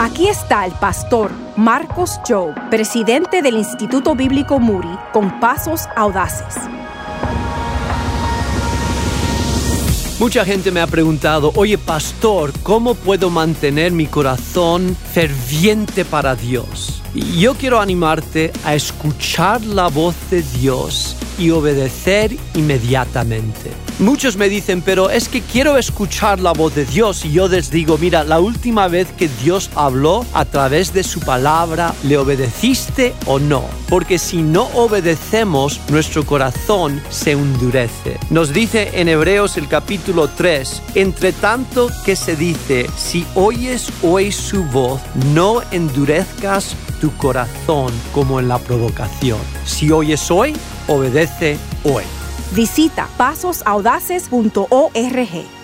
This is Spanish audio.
Aquí está el pastor Marcos Joe, presidente del Instituto Bíblico Muri, con pasos audaces. Mucha gente me ha preguntado, oye pastor, ¿cómo puedo mantener mi corazón ferviente para Dios? Yo quiero animarte a escuchar la voz de Dios y obedecer inmediatamente. Muchos me dicen, pero es que quiero escuchar la voz de Dios y yo les digo, mira, la última vez que Dios habló a través de su palabra, ¿le obedeciste o no? Porque si no obedecemos, nuestro corazón se endurece. Nos dice en Hebreos el capítulo 3, entre tanto que se dice, si oyes hoy su voz, no endurezcas tu corazón como en la provocación. Si oyes hoy, obedece hoy. Visita pasosaudaces.org.